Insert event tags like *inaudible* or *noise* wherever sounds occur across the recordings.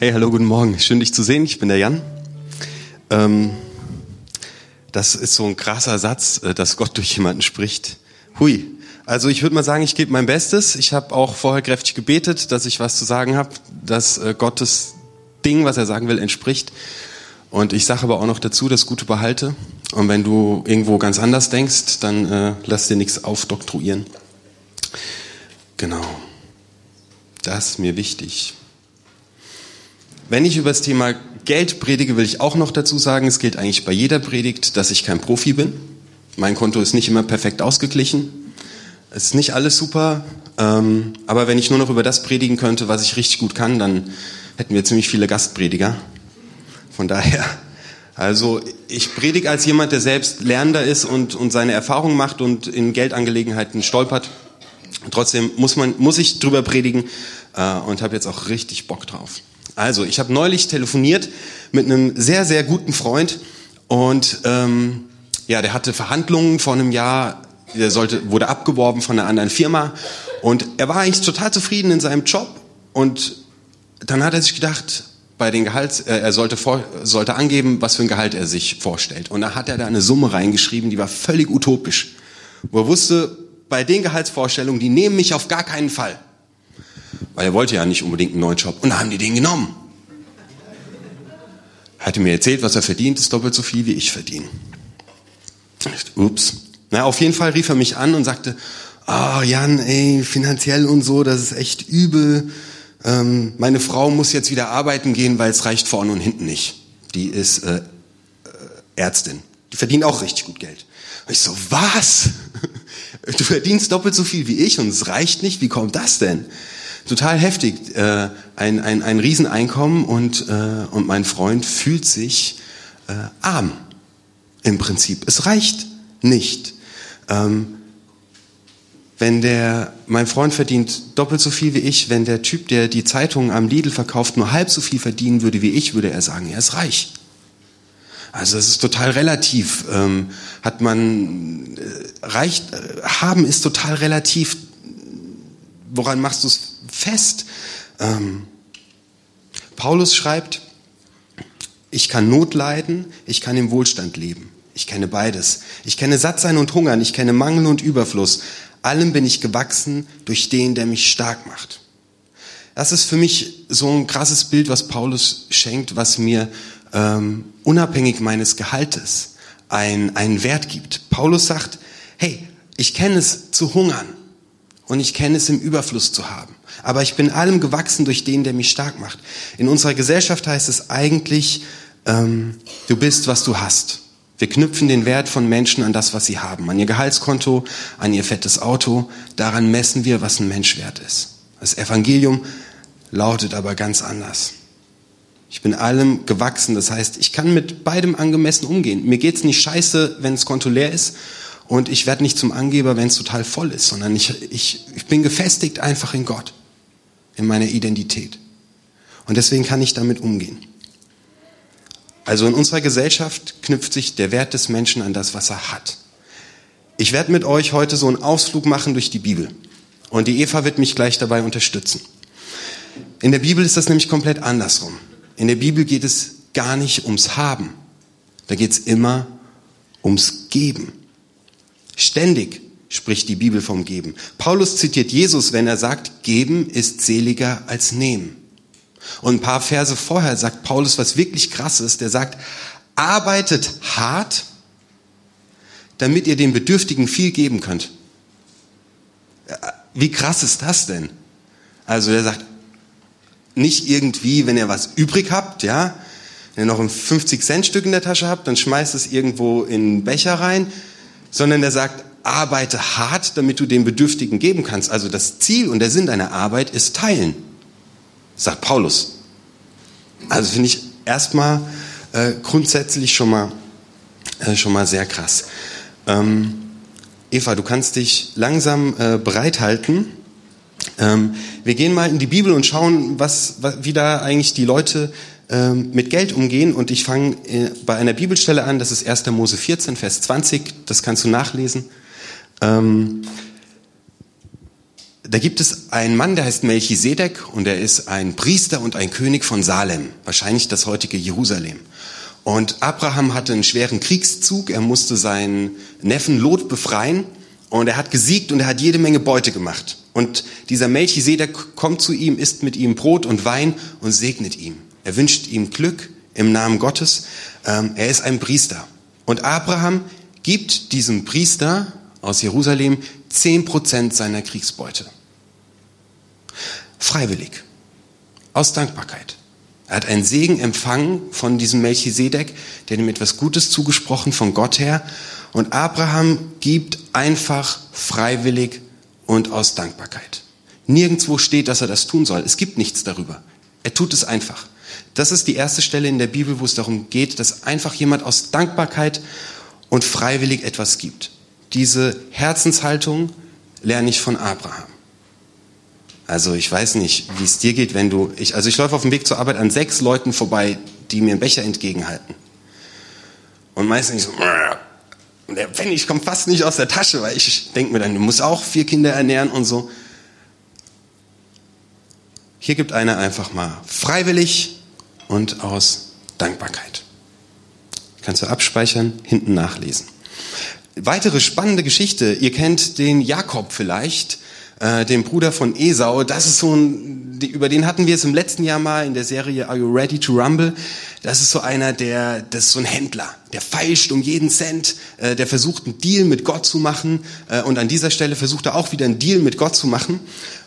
Hey, hallo, guten Morgen. Schön, dich zu sehen. Ich bin der Jan. Ähm, das ist so ein krasser Satz, äh, dass Gott durch jemanden spricht. Hui. Also ich würde mal sagen, ich gebe mein Bestes. Ich habe auch vorher kräftig gebetet, dass ich was zu sagen habe, dass äh, Gottes Ding, was er sagen will, entspricht. Und ich sage aber auch noch dazu, das Gute behalte. Und wenn du irgendwo ganz anders denkst, dann äh, lass dir nichts aufdoktroyieren. Genau. Das ist mir wichtig. Wenn ich über das Thema Geld predige, will ich auch noch dazu sagen, es gilt eigentlich bei jeder Predigt, dass ich kein Profi bin. Mein Konto ist nicht immer perfekt ausgeglichen. Es ist nicht alles super. Ähm, aber wenn ich nur noch über das predigen könnte, was ich richtig gut kann, dann hätten wir ziemlich viele Gastprediger. Von daher, also ich predige als jemand, der selbst Lernender ist und, und seine Erfahrungen macht und in Geldangelegenheiten stolpert. Trotzdem muss, man, muss ich drüber predigen äh, und habe jetzt auch richtig Bock drauf. Also, ich habe neulich telefoniert mit einem sehr, sehr guten Freund und ähm, ja, der hatte Verhandlungen vor einem Jahr, der sollte, wurde abgeworben von einer anderen Firma und er war eigentlich total zufrieden in seinem Job und dann hat er sich gedacht, bei den Gehalts, äh, er sollte, vor, sollte angeben, was für ein Gehalt er sich vorstellt. Und da hat er da eine Summe reingeschrieben, die war völlig utopisch. Wo er wusste, bei den Gehaltsvorstellungen, die nehmen mich auf gar keinen Fall. Weil er wollte ja nicht unbedingt einen neuen Job. Und da haben die den genommen. Hatte mir erzählt, was er verdient, ist doppelt so viel, wie ich verdiene. Ups. Na, auf jeden Fall rief er mich an und sagte, ah, oh, Jan, ey, finanziell und so, das ist echt übel. Ähm, meine Frau muss jetzt wieder arbeiten gehen, weil es reicht vorne und hinten nicht. Die ist äh, äh, Ärztin. Die verdient auch richtig gut Geld. Und ich so, was? *laughs* Du verdienst doppelt so viel wie ich und es reicht nicht? Wie kommt das denn? Total heftig, äh, ein, ein, ein Rieseneinkommen und, äh, und mein Freund fühlt sich äh, arm im Prinzip. Es reicht nicht. Ähm, wenn der, mein Freund verdient doppelt so viel wie ich, wenn der Typ, der die Zeitungen am Lidl verkauft, nur halb so viel verdienen würde wie ich, würde er sagen, er ist reich. Also es ist total relativ. Ähm, hat man äh, reich, äh, haben ist total relativ. Woran machst du es fest. Ähm, Paulus schreibt, ich kann Not leiden, ich kann im Wohlstand leben. Ich kenne beides. Ich kenne Sattsein und Hungern, ich kenne Mangel und Überfluss. Allem bin ich gewachsen durch den, der mich stark macht. Das ist für mich so ein krasses Bild, was Paulus schenkt, was mir ähm, unabhängig meines Gehaltes ein, einen Wert gibt. Paulus sagt, hey, ich kenne es zu hungern und ich kenne es im Überfluss zu haben aber ich bin allem gewachsen durch den, der mich stark macht. In unserer Gesellschaft heißt es eigentlich, ähm, du bist, was du hast. Wir knüpfen den Wert von Menschen an das, was sie haben, an ihr Gehaltskonto, an ihr fettes Auto. Daran messen wir, was ein Mensch wert ist. Das Evangelium lautet aber ganz anders. Ich bin allem gewachsen, das heißt, ich kann mit beidem angemessen umgehen. Mir geht's nicht scheiße, wenn das Konto leer ist und ich werde nicht zum Angeber, wenn es total voll ist, sondern ich, ich, ich bin gefestigt einfach in Gott in meiner Identität. Und deswegen kann ich damit umgehen. Also in unserer Gesellschaft knüpft sich der Wert des Menschen an das, was er hat. Ich werde mit euch heute so einen Ausflug machen durch die Bibel. Und die Eva wird mich gleich dabei unterstützen. In der Bibel ist das nämlich komplett andersrum. In der Bibel geht es gar nicht ums Haben. Da geht es immer ums Geben. Ständig spricht die Bibel vom Geben. Paulus zitiert Jesus, wenn er sagt, geben ist seliger als nehmen. Und ein paar Verse vorher sagt Paulus was wirklich krass ist. Der sagt, arbeitet hart, damit ihr den Bedürftigen viel geben könnt. Wie krass ist das denn? Also er sagt, nicht irgendwie, wenn ihr was übrig habt, ja, wenn ihr noch ein 50-Cent-Stück in der Tasche habt, dann schmeißt es irgendwo in einen Becher rein, sondern er sagt, arbeite hart, damit du den Bedürftigen geben kannst. Also das Ziel und der Sinn deiner Arbeit ist teilen, sagt Paulus. Also finde ich erstmal äh, grundsätzlich schon mal, äh, schon mal sehr krass. Ähm, Eva, du kannst dich langsam äh, bereithalten. Ähm, wir gehen mal in die Bibel und schauen, was, was, wie da eigentlich die Leute ähm, mit Geld umgehen. Und ich fange äh, bei einer Bibelstelle an, das ist 1. Mose 14, Vers 20, das kannst du nachlesen. Ähm, da gibt es einen Mann, der heißt Melchisedek und er ist ein Priester und ein König von Salem, wahrscheinlich das heutige Jerusalem. Und Abraham hatte einen schweren Kriegszug, er musste seinen Neffen Lot befreien und er hat gesiegt und er hat jede Menge Beute gemacht. Und dieser Melchisedek kommt zu ihm, isst mit ihm Brot und Wein und segnet ihm. Er wünscht ihm Glück im Namen Gottes. Ähm, er ist ein Priester. Und Abraham gibt diesem Priester aus Jerusalem zehn Prozent seiner Kriegsbeute. Freiwillig. Aus Dankbarkeit. Er hat einen Segen empfangen von diesem Melchisedek, der ihm etwas Gutes zugesprochen von Gott her. Und Abraham gibt einfach freiwillig und aus Dankbarkeit. Nirgendwo steht, dass er das tun soll. Es gibt nichts darüber. Er tut es einfach. Das ist die erste Stelle in der Bibel, wo es darum geht, dass einfach jemand aus Dankbarkeit und freiwillig etwas gibt. Diese Herzenshaltung lerne ich von Abraham. Also ich weiß nicht, wie es dir geht, wenn du, ich, also ich laufe auf dem Weg zur Arbeit an sechs Leuten vorbei, die mir einen Becher entgegenhalten. Und meistens so, und der Pfennig kommt fast nicht aus der Tasche, weil ich denke mir dann, du musst auch vier Kinder ernähren und so. Hier gibt einer einfach mal freiwillig und aus Dankbarkeit. Kannst du abspeichern, hinten nachlesen. Weitere spannende Geschichte. Ihr kennt den Jakob vielleicht, äh, den Bruder von Esau. Das ist so ein, die, über den hatten wir es im letzten Jahr mal in der Serie Are You Ready to Rumble? Das ist so einer, der, das ist so ein Händler, der feilscht um jeden Cent, äh, der versucht einen Deal mit Gott zu machen äh, und an dieser Stelle versucht er auch wieder einen Deal mit Gott zu machen.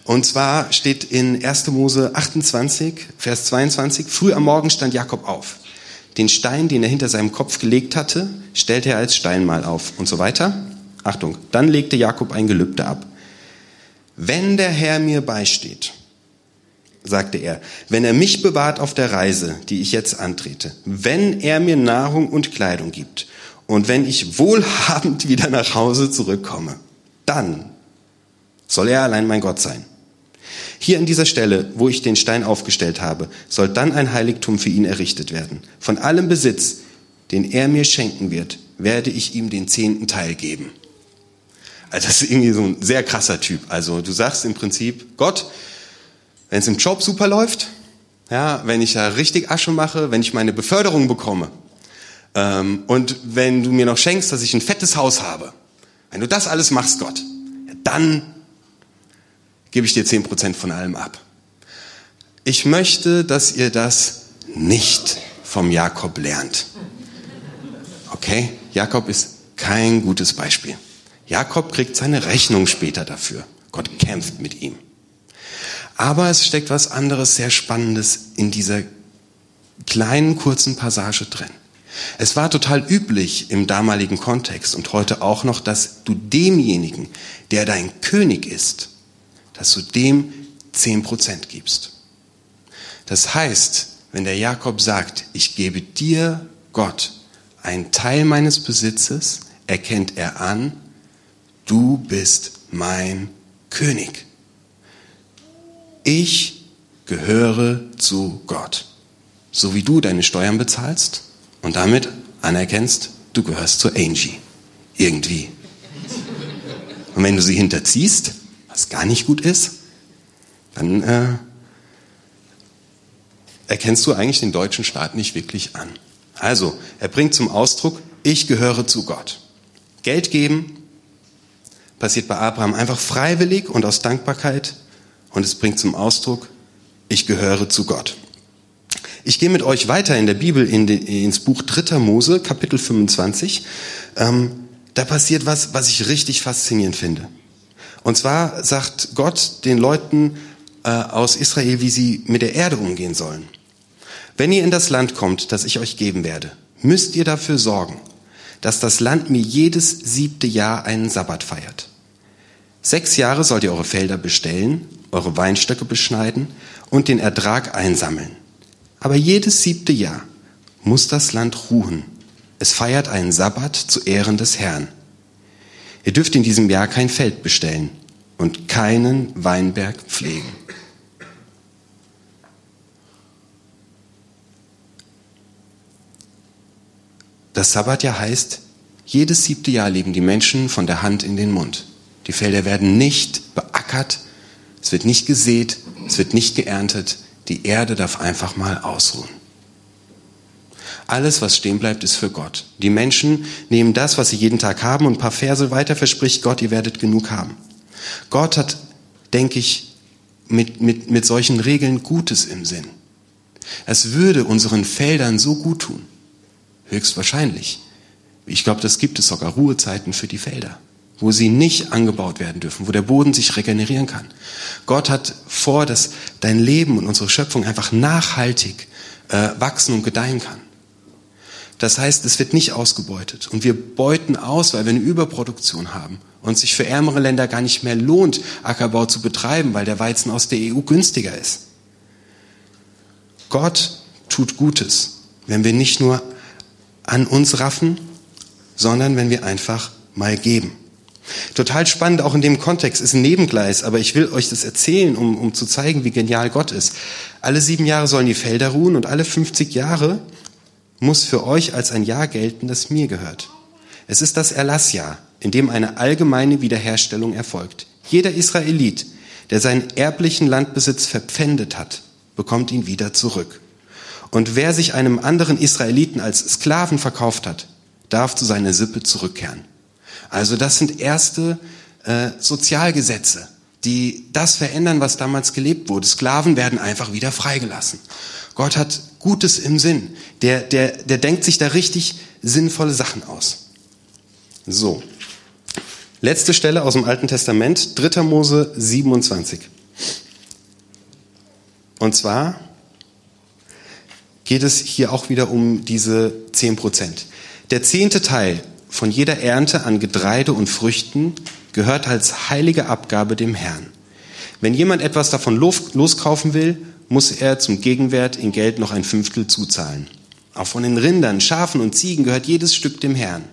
Und zwar steht in 1. Mose 28, Vers 22, früh am Morgen stand Jakob auf. Den Stein, den er hinter seinem Kopf gelegt hatte, stellte er als Steinmal auf und so weiter. Achtung, dann legte Jakob ein Gelübde ab. Wenn der Herr mir beisteht, sagte er, wenn er mich bewahrt auf der Reise, die ich jetzt antrete, wenn er mir Nahrung und Kleidung gibt und wenn ich wohlhabend *laughs* wieder nach Hause zurückkomme, dann soll er allein mein Gott sein. Hier an dieser Stelle, wo ich den Stein aufgestellt habe, soll dann ein Heiligtum für ihn errichtet werden. Von allem Besitz, den er mir schenken wird, werde ich ihm den zehnten Teil geben. Also das ist irgendwie so ein sehr krasser Typ. Also du sagst im Prinzip, Gott, wenn es im Job super läuft, ja, wenn ich da richtig Asche mache, wenn ich meine Beförderung bekomme ähm, und wenn du mir noch schenkst, dass ich ein fettes Haus habe, wenn du das alles machst, Gott, ja, dann gebe ich dir zehn Prozent von allem ab. Ich möchte, dass ihr das nicht vom Jakob lernt. Okay? Jakob ist kein gutes Beispiel. Jakob kriegt seine Rechnung später dafür. Gott kämpft mit ihm. Aber es steckt was anderes sehr Spannendes in dieser kleinen, kurzen Passage drin. Es war total üblich im damaligen Kontext und heute auch noch, dass du demjenigen, der dein König ist, dass du dem zehn Prozent gibst. Das heißt, wenn der Jakob sagt, ich gebe dir, Gott, einen Teil meines Besitzes, erkennt er an, du bist mein König. Ich gehöre zu Gott. So wie du deine Steuern bezahlst und damit anerkennst, du gehörst zu Angie. Irgendwie. Und wenn du sie hinterziehst, was gar nicht gut ist, dann äh, erkennst du eigentlich den deutschen Staat nicht wirklich an. Also, er bringt zum Ausdruck, ich gehöre zu Gott. Geld geben passiert bei Abraham einfach freiwillig und aus Dankbarkeit und es bringt zum Ausdruck, ich gehöre zu Gott. Ich gehe mit euch weiter in der Bibel in den, ins Buch 3. Mose, Kapitel 25. Ähm, da passiert was, was ich richtig faszinierend finde. Und zwar sagt Gott den Leuten äh, aus Israel, wie sie mit der Erde umgehen sollen. Wenn ihr in das Land kommt, das ich euch geben werde, müsst ihr dafür sorgen, dass das Land mir jedes siebte Jahr einen Sabbat feiert. Sechs Jahre sollt ihr eure Felder bestellen, eure Weinstöcke beschneiden und den Ertrag einsammeln. Aber jedes siebte Jahr muss das Land ruhen. Es feiert einen Sabbat zu Ehren des Herrn. Ihr dürft in diesem Jahr kein Feld bestellen und keinen Weinberg pflegen. Das Sabbatjahr heißt, jedes siebte Jahr leben die Menschen von der Hand in den Mund. Die Felder werden nicht beackert, es wird nicht gesät, es wird nicht geerntet. Die Erde darf einfach mal ausruhen. Alles, was stehen bleibt, ist für Gott. Die Menschen nehmen das, was sie jeden Tag haben und ein paar Verse weiter verspricht Gott, ihr werdet genug haben. Gott hat, denke ich, mit, mit, mit solchen Regeln Gutes im Sinn. Es würde unseren Feldern so gut tun. Höchstwahrscheinlich. Ich glaube, das gibt es sogar Ruhezeiten für die Felder, wo sie nicht angebaut werden dürfen, wo der Boden sich regenerieren kann. Gott hat vor, dass dein Leben und unsere Schöpfung einfach nachhaltig äh, wachsen und gedeihen kann. Das heißt, es wird nicht ausgebeutet. Und wir beuten aus, weil wir eine Überproduktion haben und sich für ärmere Länder gar nicht mehr lohnt, Ackerbau zu betreiben, weil der Weizen aus der EU günstiger ist. Gott tut Gutes, wenn wir nicht nur an uns raffen, sondern wenn wir einfach mal geben. Total spannend, auch in dem Kontext, ist ein Nebengleis, aber ich will euch das erzählen, um, um zu zeigen, wie genial Gott ist. Alle sieben Jahre sollen die Felder ruhen und alle 50 Jahre muss für euch als ein Jahr gelten, das mir gehört. Es ist das Erlassjahr, in dem eine allgemeine Wiederherstellung erfolgt. Jeder Israelit, der seinen erblichen Landbesitz verpfändet hat, bekommt ihn wieder zurück. Und wer sich einem anderen Israeliten als Sklaven verkauft hat, darf zu seiner Sippe zurückkehren. Also das sind erste äh, Sozialgesetze, die das verändern, was damals gelebt wurde. Sklaven werden einfach wieder freigelassen. Gott hat Gutes im Sinn. Der, der, der denkt sich da richtig sinnvolle Sachen aus. So. Letzte Stelle aus dem Alten Testament, 3. Mose 27. Und zwar geht es hier auch wieder um diese 10 Prozent. Der zehnte Teil von jeder Ernte an Getreide und Früchten gehört als heilige Abgabe dem Herrn. Wenn jemand etwas davon loskaufen will, muss er zum Gegenwert in Geld noch ein Fünftel zuzahlen. Auch von den Rindern, Schafen und Ziegen gehört jedes Stück dem Herrn.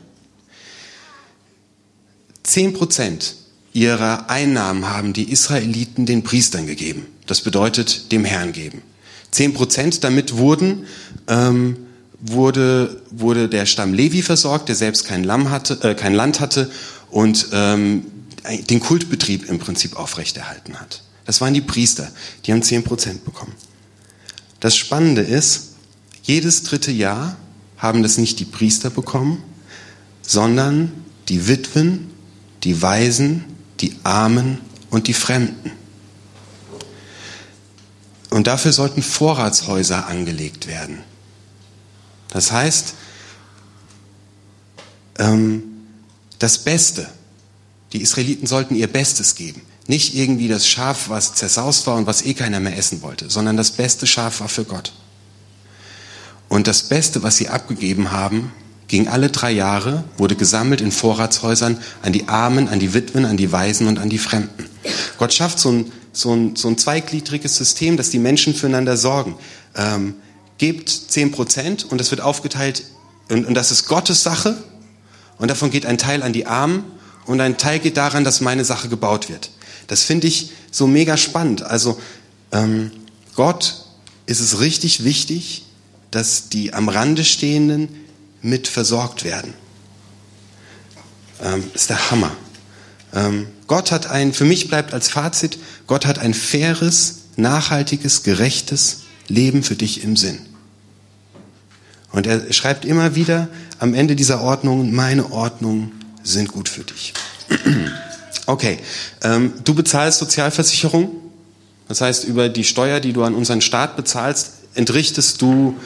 Zehn Prozent ihrer Einnahmen haben die Israeliten den Priestern gegeben. Das bedeutet dem Herrn geben. Zehn Prozent damit wurden ähm, wurde, wurde der Stamm Levi versorgt, der selbst kein, Lamm hatte, äh, kein Land hatte und ähm, den Kultbetrieb im Prinzip aufrechterhalten hat. Das waren die Priester, die haben zehn Prozent bekommen. Das Spannende ist, jedes dritte Jahr haben das nicht die Priester bekommen, sondern die Witwen, die Waisen, die Armen und die Fremden. Und dafür sollten Vorratshäuser angelegt werden. Das heißt, ähm, das Beste, die Israeliten sollten ihr Bestes geben. Nicht irgendwie das Schaf, was zersaust war und was eh keiner mehr essen wollte, sondern das beste Schaf war für Gott. Und das Beste, was sie abgegeben haben, ging alle drei Jahre, wurde gesammelt in Vorratshäusern an die Armen, an die Witwen, an die Waisen und an die Fremden. Gott schafft so ein, so ein, so ein zweigliedriges System, dass die Menschen füreinander sorgen. Ähm, gebt 10 Prozent und das wird aufgeteilt und, und das ist Gottes Sache und davon geht ein Teil an die Armen und ein Teil geht daran, dass meine Sache gebaut wird. Das finde ich so mega spannend. Also ähm, Gott ist es richtig wichtig, dass die am Rande stehenden mit versorgt werden. Ähm, ist der Hammer. Ähm, Gott hat ein, für mich bleibt als Fazit, Gott hat ein faires, nachhaltiges, gerechtes Leben für dich im Sinn. Und er schreibt immer wieder am Ende dieser Ordnung, meine Ordnungen sind gut für dich. *clears throat* Okay, ähm, du bezahlst Sozialversicherung, das heißt über die Steuer, die du an unseren Staat bezahlst, entrichtest du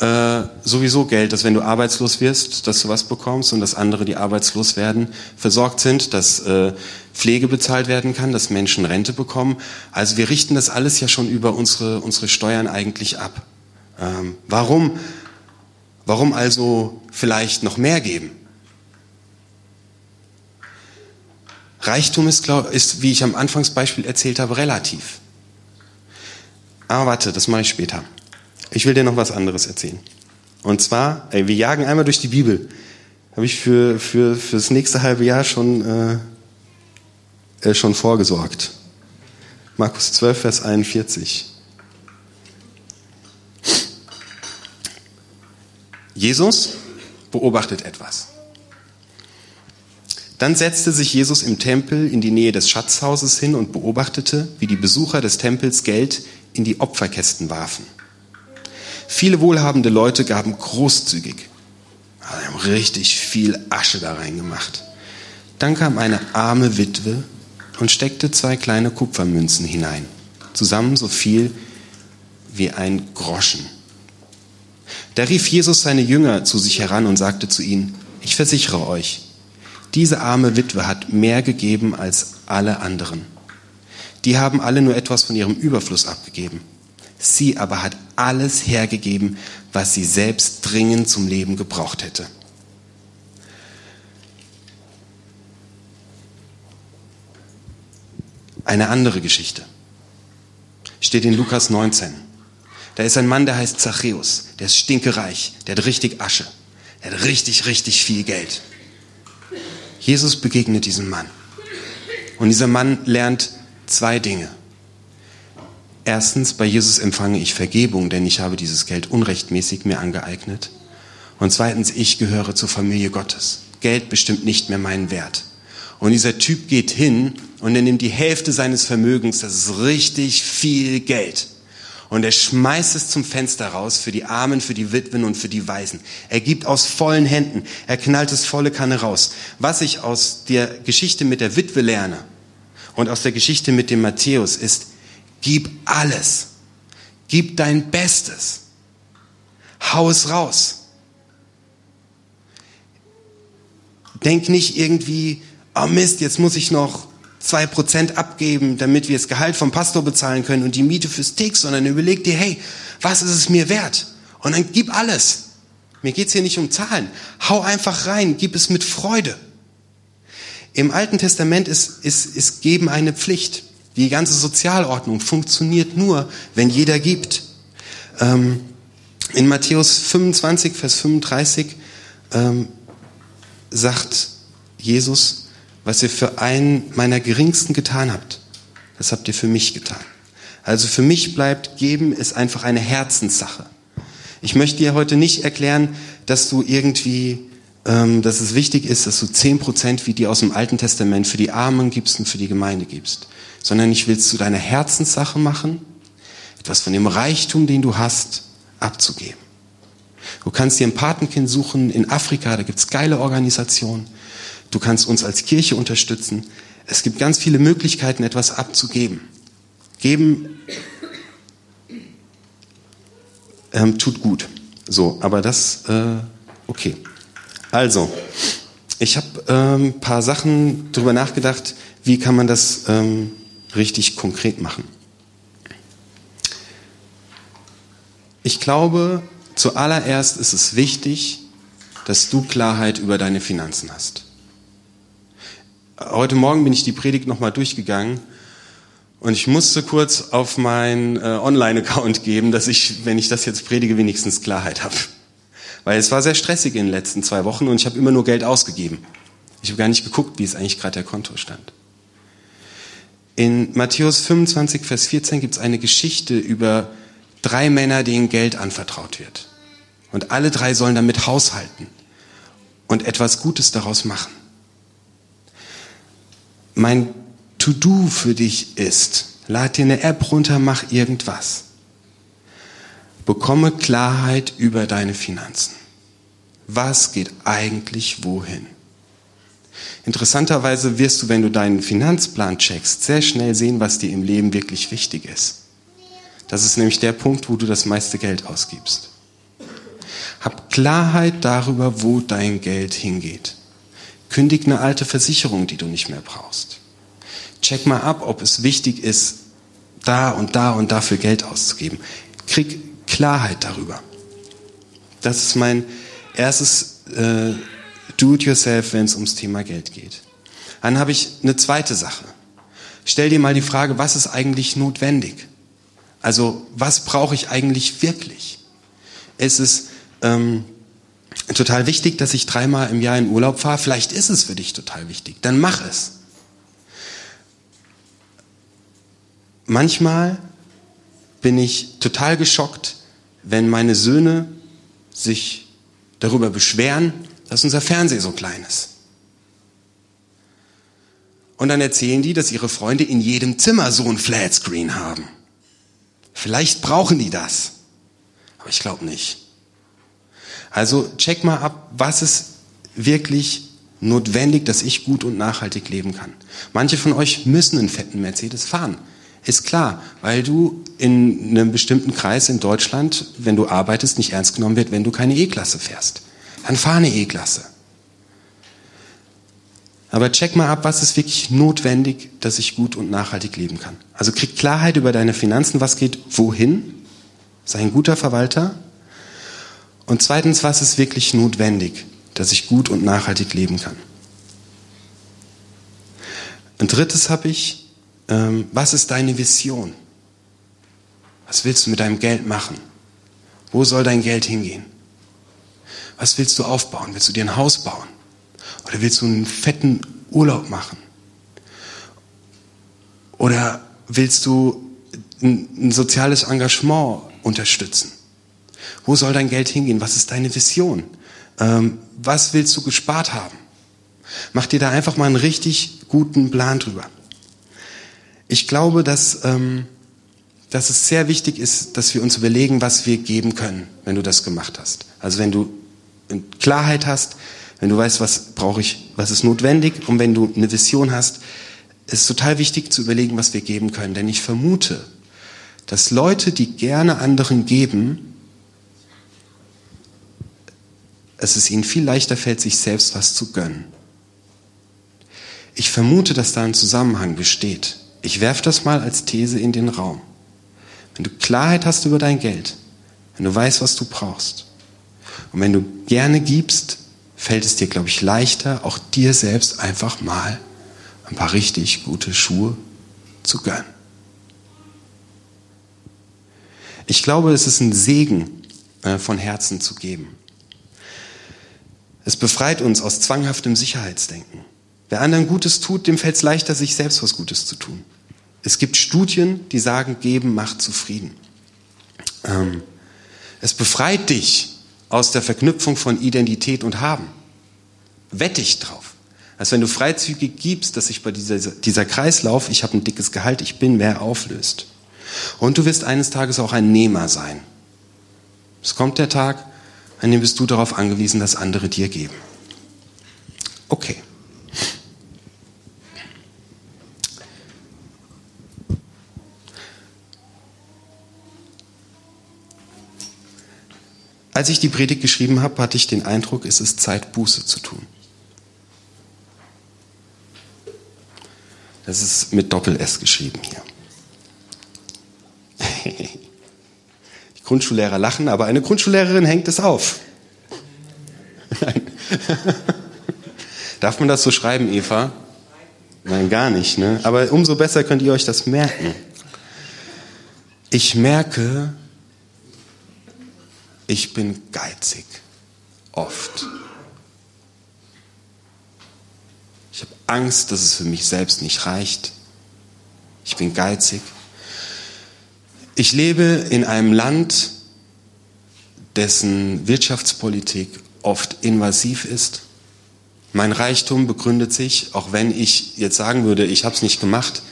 äh, sowieso Geld, dass wenn du arbeitslos wirst, dass du was bekommst und dass andere, die arbeitslos werden, versorgt sind, dass äh, Pflege bezahlt werden kann, dass Menschen Rente bekommen. Also wir richten das alles ja schon über unsere, unsere Steuern eigentlich ab. Ähm, warum? Warum also vielleicht noch mehr geben? Reichtum ist, ist, wie ich am Anfangsbeispiel erzählt habe, relativ. Aber warte, das mache ich später. Ich will dir noch was anderes erzählen. Und zwar, ey, wir jagen einmal durch die Bibel. Habe ich für, für, für das nächste halbe Jahr schon, äh, äh, schon vorgesorgt. Markus 12, Vers 41. Jesus beobachtet etwas. Dann setzte sich Jesus im Tempel in die Nähe des Schatzhauses hin und beobachtete, wie die Besucher des Tempels Geld in die Opferkästen warfen. Viele wohlhabende Leute gaben großzügig. Sie haben richtig viel Asche da reingemacht. Dann kam eine arme Witwe und steckte zwei kleine Kupfermünzen hinein. Zusammen so viel wie ein Groschen. Da rief Jesus seine Jünger zu sich heran und sagte zu ihnen, ich versichere euch, diese arme Witwe hat mehr gegeben als alle anderen. Die haben alle nur etwas von ihrem Überfluss abgegeben. Sie aber hat alles hergegeben, was sie selbst dringend zum Leben gebraucht hätte. Eine andere Geschichte steht in Lukas 19. Da ist ein Mann, der heißt Zachäus, der ist stinkereich, der hat richtig Asche, der hat richtig, richtig viel Geld. Jesus begegnet diesem Mann. Und dieser Mann lernt zwei Dinge. Erstens, bei Jesus empfange ich Vergebung, denn ich habe dieses Geld unrechtmäßig mir angeeignet. Und zweitens, ich gehöre zur Familie Gottes. Geld bestimmt nicht mehr meinen Wert. Und dieser Typ geht hin und er nimmt die Hälfte seines Vermögens, das ist richtig viel Geld. Und er schmeißt es zum Fenster raus für die Armen, für die Witwen und für die Waisen. Er gibt aus vollen Händen. Er knallt es volle Kanne raus. Was ich aus der Geschichte mit der Witwe lerne und aus der Geschichte mit dem Matthäus ist, gib alles. Gib dein Bestes. Hau es raus. Denk nicht irgendwie, oh Mist, jetzt muss ich noch zwei Prozent abgeben, damit wir das Gehalt vom Pastor bezahlen können und die Miete fürs Tick, sondern überleg dir, hey, was ist es mir wert? Und dann gib alles. Mir geht's hier nicht um Zahlen. Hau einfach rein, gib es mit Freude. Im Alten Testament ist, ist, ist Geben eine Pflicht. Die ganze Sozialordnung funktioniert nur, wenn jeder gibt. Ähm, in Matthäus 25, Vers 35 ähm, sagt Jesus, was ihr für einen meiner geringsten getan habt, das habt ihr für mich getan. Also für mich bleibt geben ist einfach eine Herzenssache. Ich möchte dir heute nicht erklären, dass du irgendwie, ähm, dass es wichtig ist, dass du zehn Prozent wie die aus dem Alten Testament für die Armen gibst und für die Gemeinde gibst, sondern ich will es zu deiner Herzenssache machen, etwas von dem Reichtum, den du hast, abzugeben. Du kannst dir ein Patenkind suchen in Afrika, da gibt's geile Organisationen. Du kannst uns als Kirche unterstützen. Es gibt ganz viele Möglichkeiten, etwas abzugeben. Geben ähm, tut gut. So, aber das, äh, okay. Also, ich habe ein ähm, paar Sachen darüber nachgedacht, wie kann man das ähm, richtig konkret machen. Ich glaube, zuallererst ist es wichtig, dass du Klarheit über deine Finanzen hast. Heute Morgen bin ich die Predigt nochmal durchgegangen und ich musste kurz auf meinen äh, Online-Account geben, dass ich, wenn ich das jetzt predige, wenigstens Klarheit habe. Weil es war sehr stressig in den letzten zwei Wochen und ich habe immer nur Geld ausgegeben. Ich habe gar nicht geguckt, wie es eigentlich gerade der Kontostand. In Matthäus 25, Vers 14 gibt es eine Geschichte über drei Männer, denen Geld anvertraut wird. Und alle drei sollen damit haushalten und etwas Gutes daraus machen mein To-Do für dich ist, lad dir eine App runter, mach irgendwas. Bekomme Klarheit über deine Finanzen. Was geht eigentlich wohin? Interessanterweise wirst du, wenn du deinen Finanzplan checkst, sehr schnell sehen, was dir im Leben wirklich wichtig ist. Das ist nämlich der Punkt, wo du das meiste Geld ausgibst. Hab Klarheit darüber, wo dein Geld hingeht. Kündig eine alte Versicherung, die du nicht mehr brauchst. Check mal ab, ob es wichtig ist, da und da und dafür Geld auszugeben. Krieg Klarheit darüber. Das ist mein erstes äh, Do-it-yourself, wenn es ums Thema Geld geht. Dann habe ich eine zweite Sache. Stell dir mal die Frage, was ist eigentlich notwendig? Also was brauche ich eigentlich wirklich? Es ist ähm, total wichtig, dass ich dreimal im Jahr in Urlaub fahre. Vielleicht ist es für dich total wichtig. Dann mach es. Manchmal bin ich total geschockt, wenn meine Söhne sich darüber beschweren, dass unser Fernseher so klein ist. Und dann erzählen die, dass ihre Freunde in jedem Zimmer so ein Flatscreen haben. Vielleicht brauchen die das. Aber ich glaube nicht. Also check mal ab, was ist wirklich notwendig, dass ich gut und nachhaltig leben kann. Manche von euch müssen einen fetten Mercedes fahren. Ist klar, weil du in einem bestimmten Kreis in Deutschland, wenn du arbeitest, nicht ernst genommen wird, wenn du keine E-Klasse fährst. Dann fahr eine E-Klasse. Aber check mal ab, was ist wirklich notwendig, dass ich gut und nachhaltig leben kann. Also krieg Klarheit über deine Finanzen, was geht wohin, sei ein guter Verwalter. Und zweitens, was ist wirklich notwendig, dass ich gut und nachhaltig leben kann. Und drittes habe ich, ähm, was ist deine Vision? Was willst du mit deinem Geld machen? Wo soll dein Geld hingehen? Was willst du aufbauen? Willst du dir ein Haus bauen? Oder willst du einen fetten Urlaub machen? Oder willst du ein, ein soziales Engagement unterstützen? Wo soll dein Geld hingehen? Was ist deine Vision? Ähm, was willst du gespart haben? Mach dir da einfach mal einen richtig guten Plan drüber. Ich glaube, dass, ähm, dass es sehr wichtig ist, dass wir uns überlegen, was wir geben können, wenn du das gemacht hast. Also wenn du Klarheit hast, wenn du weißt, was brauche ich, was ist notwendig und wenn du eine Vision hast, ist es total wichtig zu überlegen, was wir geben können. Denn ich vermute, dass Leute, die gerne anderen geben, dass es ihnen viel leichter fällt, sich selbst was zu gönnen. Ich vermute, dass da ein Zusammenhang besteht. Ich werfe das mal als These in den Raum. Wenn du Klarheit hast über dein Geld, wenn du weißt, was du brauchst, und wenn du gerne gibst, fällt es dir, glaube ich, leichter, auch dir selbst einfach mal ein paar richtig gute Schuhe zu gönnen. Ich glaube, es ist ein Segen, äh, von Herzen zu geben. Es befreit uns aus zwanghaftem Sicherheitsdenken. Wer anderen Gutes tut, dem fällt es leichter, sich selbst was Gutes zu tun. Es gibt Studien, die sagen, geben macht zufrieden. Ähm, es befreit dich aus der Verknüpfung von Identität und Haben. Wette ich drauf. Als wenn du freizügig gibst, dass sich bei dieser, dieser Kreislauf, ich habe ein dickes Gehalt, ich bin, mehr auflöst. Und du wirst eines Tages auch ein Nehmer sein. Es kommt der Tag, an dem bist du darauf angewiesen, dass andere dir geben. Okay. Als ich die Predigt geschrieben habe, hatte ich den Eindruck, es ist Zeit, Buße zu tun. Das ist mit Doppel-S geschrieben hier. *laughs* Grundschullehrer lachen, aber eine Grundschullehrerin hängt es auf. Nein. Darf man das so schreiben, Eva? Nein, gar nicht. Ne? Aber umso besser könnt ihr euch das merken. Ich merke, ich bin geizig. Oft. Ich habe Angst, dass es für mich selbst nicht reicht. Ich bin geizig. Ich lebe in einem Land, dessen Wirtschaftspolitik oft invasiv ist. Mein Reichtum begründet sich, auch wenn ich jetzt sagen würde, ich habe es nicht gemacht,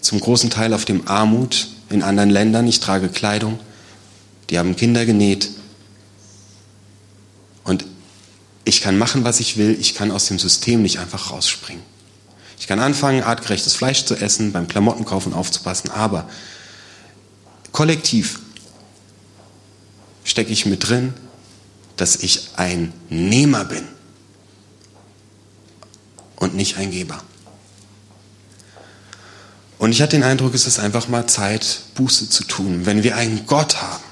zum großen Teil auf dem Armut in anderen Ländern. Ich trage Kleidung, die haben Kinder genäht. Und ich kann machen, was ich will, ich kann aus dem System nicht einfach rausspringen. Ich kann anfangen, artgerechtes Fleisch zu essen, beim Klamottenkaufen aufzupassen, aber Kollektiv stecke ich mit drin, dass ich ein Nehmer bin und nicht ein Geber. Und ich hatte den Eindruck, es ist einfach mal Zeit, Buße zu tun. Wenn wir einen Gott haben,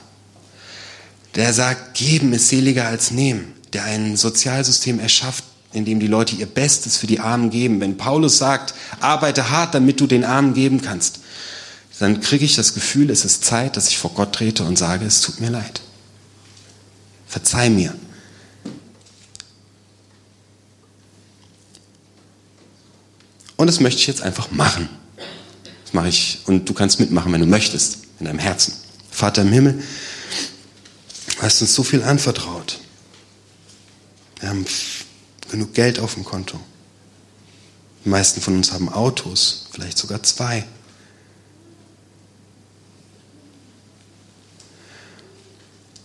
der sagt, geben ist seliger als nehmen, der ein Sozialsystem erschafft, in dem die Leute ihr Bestes für die Armen geben. Wenn Paulus sagt, arbeite hart, damit du den Armen geben kannst, dann kriege ich das Gefühl, es ist Zeit, dass ich vor Gott trete und sage, es tut mir leid. Verzeih mir. Und das möchte ich jetzt einfach machen. Das mache ich und du kannst mitmachen, wenn du möchtest, in deinem Herzen. Vater im Himmel, du hast uns so viel anvertraut. Wir haben genug Geld auf dem Konto. Die meisten von uns haben Autos, vielleicht sogar zwei.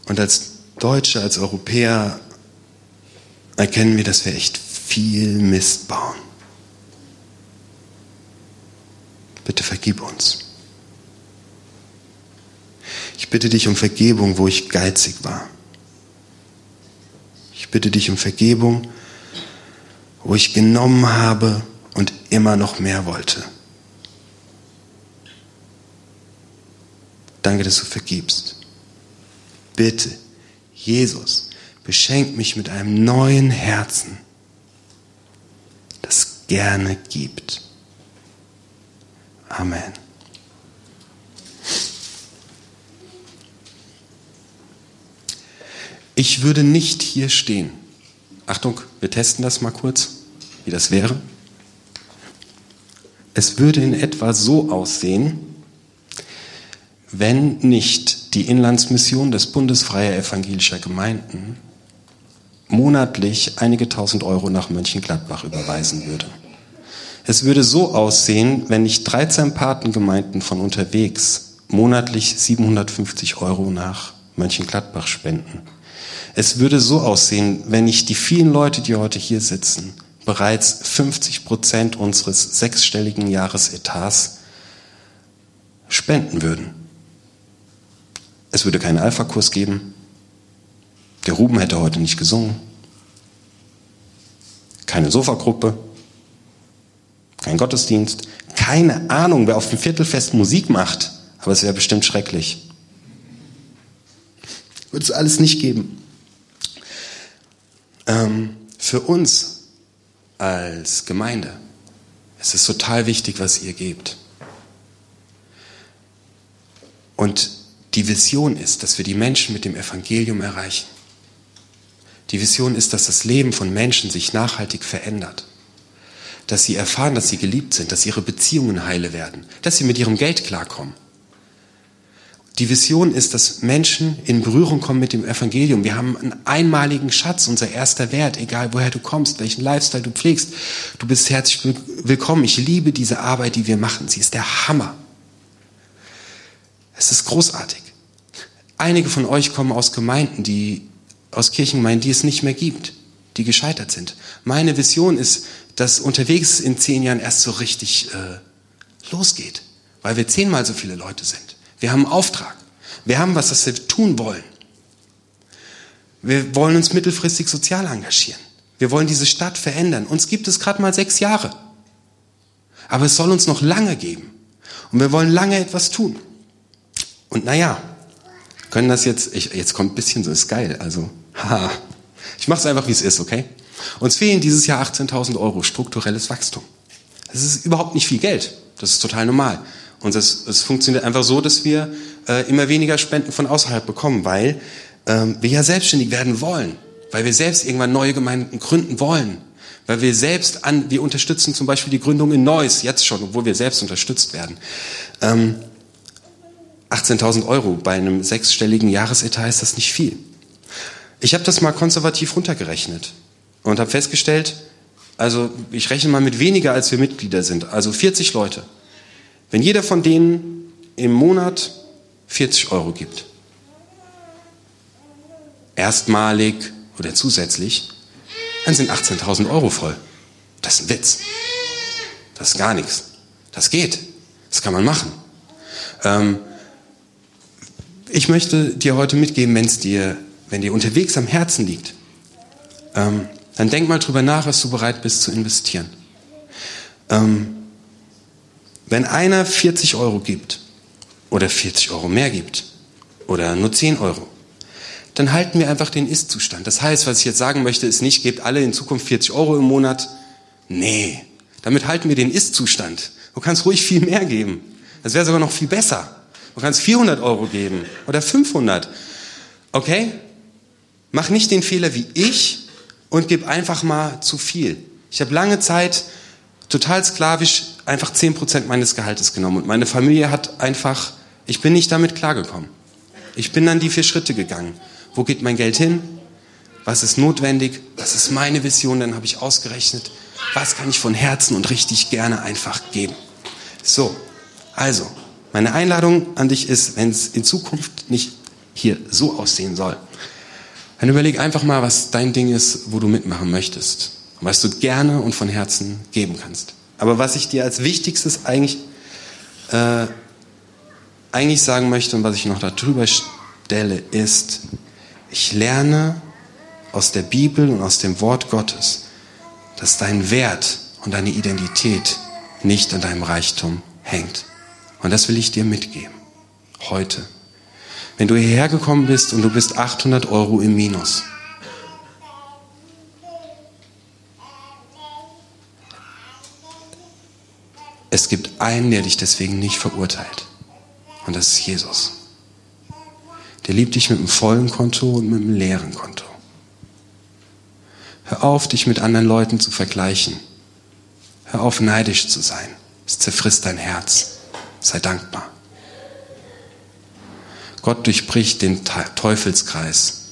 Und als Deutsche, als Europäer erkennen wir, dass wir echt viel Mist bauen. Bitte vergib uns. Ich bitte dich um Vergebung, wo ich geizig war. Ich bitte dich um Vergebung, wo ich genommen habe und immer noch mehr wollte. Danke, dass du vergibst. Bitte, Jesus, beschenk mich mit einem neuen Herzen, das gerne gibt. Amen. Ich würde nicht hier stehen. Achtung, wir testen das mal kurz, wie das wäre. Es würde in etwa so aussehen, wenn nicht die Inlandsmission des Bundesfreier Evangelischer Gemeinden monatlich einige tausend Euro nach Mönchengladbach überweisen würde. Es würde so aussehen, wenn nicht 13 Patengemeinden von unterwegs monatlich 750 Euro nach Mönchengladbach spenden. Es würde so aussehen, wenn nicht die vielen Leute, die heute hier sitzen, bereits 50 Prozent unseres sechsstelligen Jahresetats spenden würden. Es würde keinen Alpha-Kurs geben. Der Ruben hätte heute nicht gesungen. Keine Sofagruppe. Kein Gottesdienst. Keine Ahnung, wer auf dem Viertelfest Musik macht. Aber es wäre bestimmt schrecklich. Würde es alles nicht geben. Ähm, für uns als Gemeinde ist es total wichtig, was ihr gebt. Und die Vision ist, dass wir die Menschen mit dem Evangelium erreichen. Die Vision ist, dass das Leben von Menschen sich nachhaltig verändert. Dass sie erfahren, dass sie geliebt sind, dass ihre Beziehungen heile werden, dass sie mit ihrem Geld klarkommen. Die Vision ist, dass Menschen in Berührung kommen mit dem Evangelium. Wir haben einen einmaligen Schatz, unser erster Wert, egal woher du kommst, welchen Lifestyle du pflegst. Du bist herzlich willkommen. Ich liebe diese Arbeit, die wir machen. Sie ist der Hammer. Es ist großartig. Einige von euch kommen aus Gemeinden, die, aus Kirchengemeinden, die es nicht mehr gibt, die gescheitert sind. Meine Vision ist, dass unterwegs in zehn Jahren erst so richtig äh, losgeht, weil wir zehnmal so viele Leute sind. Wir haben einen Auftrag. Wir haben was, das wir tun wollen. Wir wollen uns mittelfristig sozial engagieren. Wir wollen diese Stadt verändern. Uns gibt es gerade mal sechs Jahre. Aber es soll uns noch lange geben. Und wir wollen lange etwas tun. Und naja, können das jetzt, ich, jetzt kommt ein bisschen so, ist geil, also, haha. Ich mache es einfach, wie es ist, okay? Uns fehlen dieses Jahr 18.000 Euro strukturelles Wachstum. Das ist überhaupt nicht viel Geld. Das ist total normal. Und es funktioniert einfach so, dass wir äh, immer weniger Spenden von außerhalb bekommen, weil ähm, wir ja selbstständig werden wollen, weil wir selbst irgendwann neue Gemeinden gründen wollen, weil wir selbst an, wir unterstützen zum Beispiel die Gründung in Neuss jetzt schon, obwohl wir selbst unterstützt werden. Ähm, 18.000 Euro bei einem sechsstelligen Jahresetat ist das nicht viel. Ich habe das mal konservativ runtergerechnet und habe festgestellt, also ich rechne mal mit weniger, als wir Mitglieder sind, also 40 Leute. Wenn jeder von denen im Monat 40 Euro gibt, erstmalig oder zusätzlich, dann sind 18.000 Euro voll. Das ist ein Witz. Das ist gar nichts. Das geht. Das kann man machen. Ähm, ich möchte dir heute mitgeben, wenn es dir, wenn dir unterwegs am Herzen liegt, ähm, dann denk mal drüber nach, was du bereit bist zu investieren. Ähm, wenn einer 40 Euro gibt oder 40 Euro mehr gibt oder nur 10 Euro, dann halten wir einfach den Ist-Zustand. Das heißt, was ich jetzt sagen möchte, ist nicht, gebt alle in Zukunft 40 Euro im Monat. Nee, damit halten wir den Ist-Zustand. Du kannst ruhig viel mehr geben. Das wäre sogar noch viel besser. Du kannst 400 Euro geben oder 500. Okay? Mach nicht den Fehler wie ich und gib einfach mal zu viel. Ich habe lange Zeit total sklavisch einfach 10% meines Gehaltes genommen. Und meine Familie hat einfach, ich bin nicht damit klargekommen. Ich bin dann die vier Schritte gegangen. Wo geht mein Geld hin? Was ist notwendig? Was ist meine Vision? Dann habe ich ausgerechnet, Was kann ich von Herzen und richtig gerne einfach geben? So, also, meine Einladung an dich ist, wenn es in Zukunft nicht hier so aussehen soll, dann überleg einfach mal, was dein Ding ist, wo du mitmachen möchtest und was du gerne und von Herzen geben kannst. Aber was ich dir als wichtigstes eigentlich, äh, eigentlich sagen möchte und was ich noch darüber stelle, ist, ich lerne aus der Bibel und aus dem Wort Gottes, dass dein Wert und deine Identität nicht an deinem Reichtum hängt. Und das will ich dir mitgeben. Heute. Wenn du hierher gekommen bist und du bist 800 Euro im Minus. Es gibt einen, der dich deswegen nicht verurteilt. Und das ist Jesus. Der liebt dich mit einem vollen Konto und mit einem leeren Konto. Hör auf, dich mit anderen Leuten zu vergleichen. Hör auf, neidisch zu sein. Es zerfrisst dein Herz. Sei dankbar. Gott durchbricht den Teufelskreis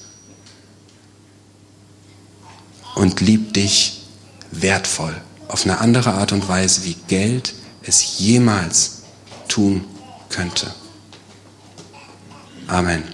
und liebt dich wertvoll auf eine andere Art und Weise, wie Geld es jemals tun könnte. Amen.